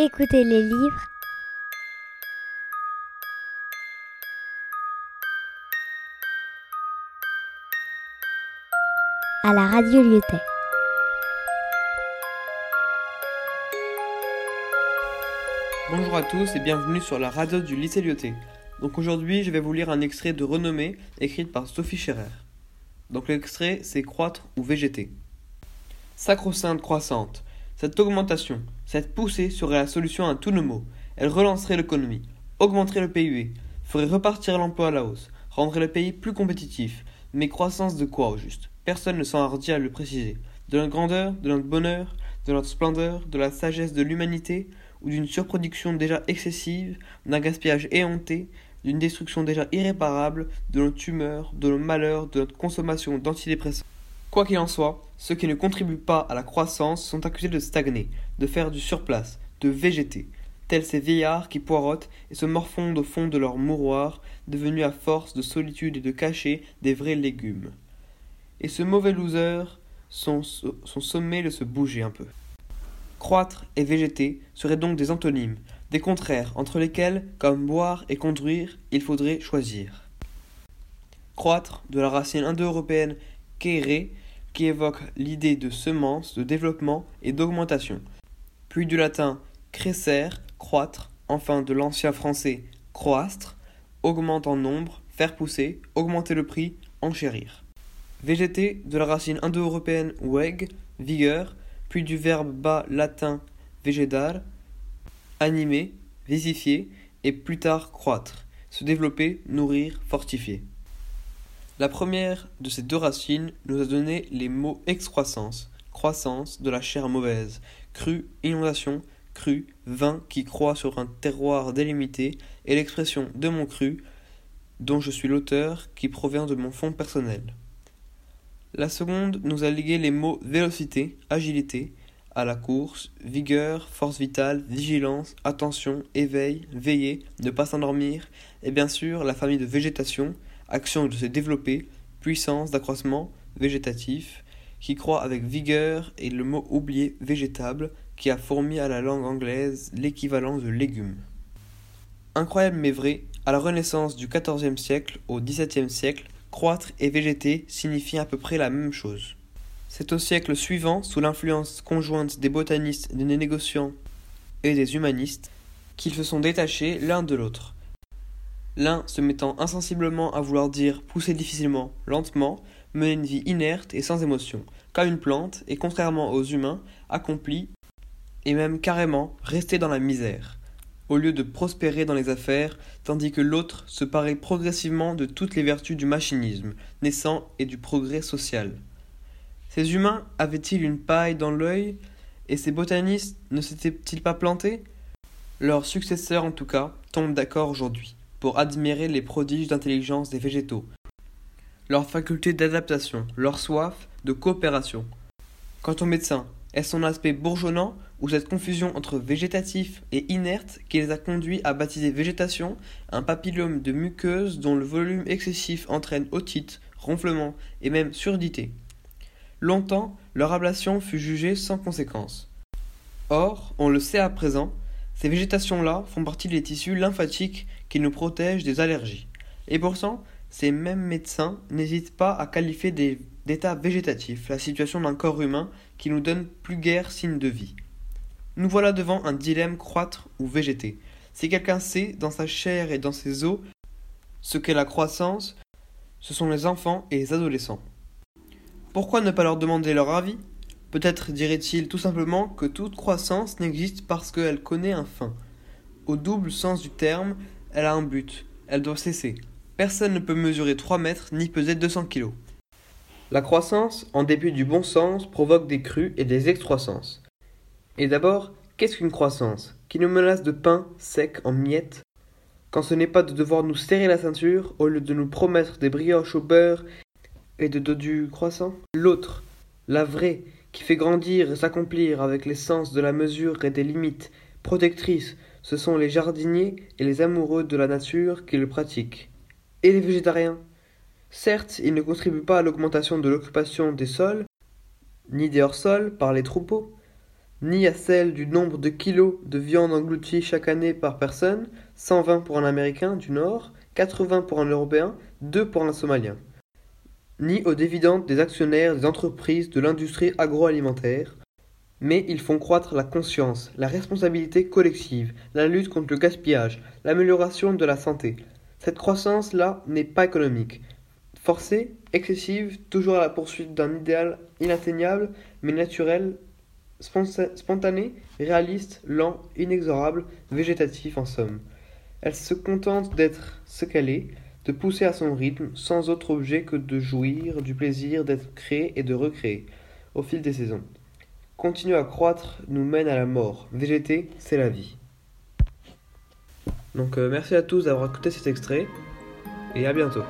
Écoutez les livres. à la radio Lyotet. Bonjour à tous et bienvenue sur la radio du lycée Lyotet. Donc aujourd'hui, je vais vous lire un extrait de Renommée écrite par Sophie Scherer. Donc l'extrait, c'est croître ou végéter. Sacro-sainte croissante. Cette augmentation, cette poussée serait la solution à tous nos maux. Elle relancerait l'économie, augmenterait le PIB, ferait repartir l'emploi à la hausse, rendrait le pays plus compétitif. Mais croissance de quoi au juste? Personne ne s'enhardit à le préciser. De notre grandeur, de notre bonheur, de notre splendeur, de la sagesse de l'humanité, ou d'une surproduction déjà excessive, d'un gaspillage éhonté, d'une destruction déjà irréparable, de nos tumeurs, de nos malheurs, de notre consommation d'antidépresseurs. Quoi qu'il en soit, ceux qui ne contribuent pas à la croissance sont accusés de stagner, de faire du surplace, de végéter, tels ces vieillards qui poirotent et se morfondent au fond de leur mouroir, devenus à force de solitude et de cachet des vrais légumes. Et ce mauvais loser, son, sommet de se bouger un peu. Croître et végéter seraient donc des antonymes, des contraires entre lesquels, comme boire et conduire, il faudrait choisir. Croître, de la racine indo-européenne qui évoque l'idée de semence, de développement et d'augmentation, puis du latin crescer, croître, enfin de l'ancien français croastre, augmente en nombre, faire pousser, augmenter le prix, enchérir. Végéter, de la racine indo-européenne weg, vigueur, puis du verbe bas latin vegetar, animer, visifier, et plus tard croître, se développer, nourrir, fortifier. La première de ces deux racines nous a donné les mots excroissance, croissance de la chair mauvaise, crue, inondation, crue, vin qui croît sur un terroir délimité, et l'expression de mon cru, dont je suis l'auteur, qui provient de mon fond personnel. La seconde nous a ligué les mots vélocité, agilité, à la course, vigueur, force vitale, vigilance, attention, éveil, veiller, ne pas s'endormir, et bien sûr la famille de végétation, action de se développer, puissance d'accroissement, végétatif, qui croit avec vigueur et le mot oublié végétable, qui a fourmi à la langue anglaise l'équivalent de légume. Incroyable mais vrai, à la Renaissance du XIVe siècle au XVIIe siècle, croître et végéter signifient à peu près la même chose. C'est au siècle suivant, sous l'influence conjointe des botanistes, des négociants et des humanistes, qu'ils se sont détachés l'un de l'autre. L'un se mettant insensiblement à vouloir dire pousser difficilement, lentement, mener une vie inerte et sans émotion, comme une plante, et contrairement aux humains, accompli, et même carrément rester dans la misère, au lieu de prospérer dans les affaires, tandis que l'autre se paraît progressivement de toutes les vertus du machinisme, naissant et du progrès social. Ces humains avaient-ils une paille dans l'œil, et ces botanistes ne s'étaient-ils pas plantés? Leurs successeurs, en tout cas, tombent d'accord aujourd'hui pour admirer les prodiges d'intelligence des végétaux, leur faculté d'adaptation, leur soif de coopération. Quant au médecin, est-ce son aspect bourgeonnant ou cette confusion entre végétatif et inerte qui les a conduits à baptiser végétation un papillome de muqueuse dont le volume excessif entraîne otite, ronflement et même surdité? Longtemps, leur ablation fut jugée sans conséquence. Or, on le sait à présent, ces végétations-là font partie des tissus lymphatiques qui nous protègent des allergies. Et pourtant, ces mêmes médecins n'hésitent pas à qualifier d'état végétatif la situation d'un corps humain qui nous donne plus guère signe de vie. Nous voilà devant un dilemme croître ou végéter. Si quelqu'un sait, dans sa chair et dans ses os, ce qu'est la croissance, ce sont les enfants et les adolescents. Pourquoi ne pas leur demander leur avis? Peut-être dirait-il tout simplement que toute croissance n'existe parce qu'elle connaît un fin. Au double sens du terme, elle a un but, elle doit cesser. Personne ne peut mesurer 3 mètres ni peser 200 kilos. La croissance, en dépit du bon sens, provoque des crues et des excroissances. Et d'abord, qu'est-ce qu'une croissance Qui nous menace de pain sec en miettes? Quand ce n'est pas de devoir nous serrer la ceinture au lieu de nous promettre des brioches au beurre et de dodu croissant? L'autre, la vraie, qui fait grandir et s'accomplir avec l'essence de la mesure et des limites protectrices, ce sont les jardiniers et les amoureux de la nature qui le pratiquent. Et les végétariens? Certes, ils ne contribuent pas à l'augmentation de l'occupation des sols, ni des hors-sols par les troupeaux, ni à celle du nombre de kilos de viande engloutis chaque année par personne, 120 pour un Américain du Nord, 80 pour un Européen, 2 pour un Somalien, ni aux dividendes des actionnaires des entreprises de l'industrie agroalimentaire, mais ils font croître la conscience, la responsabilité collective, la lutte contre le gaspillage, l'amélioration de la santé. Cette croissance-là n'est pas économique. Forcée, excessive, toujours à la poursuite d'un idéal inatteignable, mais naturel, spontané, réaliste, lent, inexorable, végétatif en somme. Elle se contente d'être ce qu'elle est, de pousser à son rythme, sans autre objet que de jouir du plaisir d'être créé et de recréé, au fil des saisons. Continuer à croître nous mène à la mort. Végéter, c'est la vie. Donc euh, merci à tous d'avoir écouté cet extrait et à bientôt.